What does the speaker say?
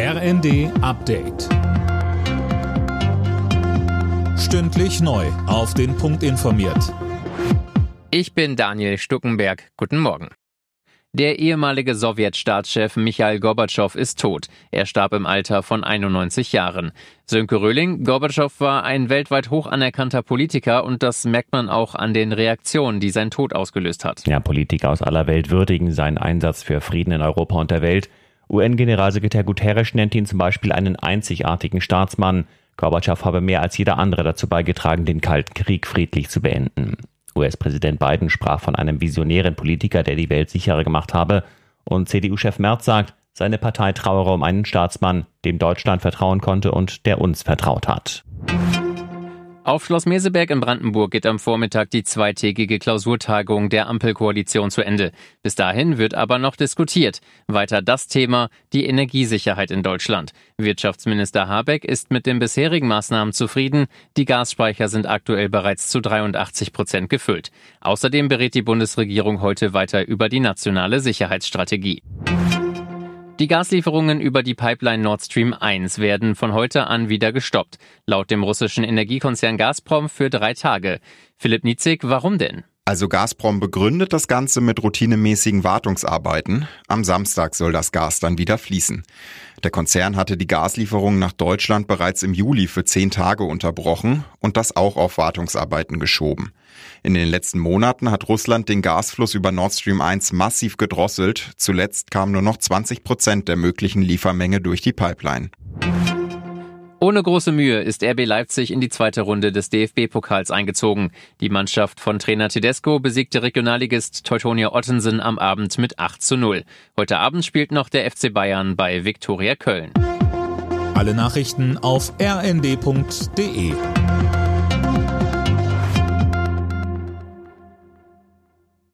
RND Update. Stündlich neu. Auf den Punkt informiert. Ich bin Daniel Stuckenberg. Guten Morgen. Der ehemalige Sowjetstaatschef Michail Gorbatschow ist tot. Er starb im Alter von 91 Jahren. Sönke Röhling, Gorbatschow war ein weltweit hoch anerkannter Politiker und das merkt man auch an den Reaktionen, die sein Tod ausgelöst hat. Ja, Politiker aus aller Welt würdigen seinen Einsatz für Frieden in Europa und der Welt. UN-Generalsekretär Guterres nennt ihn zum Beispiel einen einzigartigen Staatsmann. Gorbatschow habe mehr als jeder andere dazu beigetragen, den Kalten Krieg friedlich zu beenden. US-Präsident Biden sprach von einem visionären Politiker, der die Welt sicherer gemacht habe. Und CDU-Chef Merz sagt, seine Partei trauere um einen Staatsmann, dem Deutschland vertrauen konnte und der uns vertraut hat. Auf Schloss Meseberg in Brandenburg geht am Vormittag die zweitägige Klausurtagung der Ampelkoalition zu Ende. Bis dahin wird aber noch diskutiert. Weiter das Thema, die Energiesicherheit in Deutschland. Wirtschaftsminister Habeck ist mit den bisherigen Maßnahmen zufrieden. Die Gasspeicher sind aktuell bereits zu 83 Prozent gefüllt. Außerdem berät die Bundesregierung heute weiter über die nationale Sicherheitsstrategie. Die Gaslieferungen über die Pipeline Nord Stream 1 werden von heute an wieder gestoppt. Laut dem russischen Energiekonzern Gazprom für drei Tage. Philipp Nitzig, warum denn? Also Gazprom begründet das Ganze mit routinemäßigen Wartungsarbeiten. Am Samstag soll das Gas dann wieder fließen. Der Konzern hatte die Gaslieferungen nach Deutschland bereits im Juli für zehn Tage unterbrochen und das auch auf Wartungsarbeiten geschoben. In den letzten Monaten hat Russland den Gasfluss über Nord Stream 1 massiv gedrosselt. Zuletzt kamen nur noch 20 Prozent der möglichen Liefermenge durch die Pipeline. Ohne große Mühe ist RB Leipzig in die zweite Runde des DFB-Pokals eingezogen. Die Mannschaft von Trainer Tedesco besiegte Regionalligist Teutonia Ottensen am Abend mit 8 zu 0. Heute Abend spielt noch der FC Bayern bei Viktoria Köln. Alle Nachrichten auf rnd.de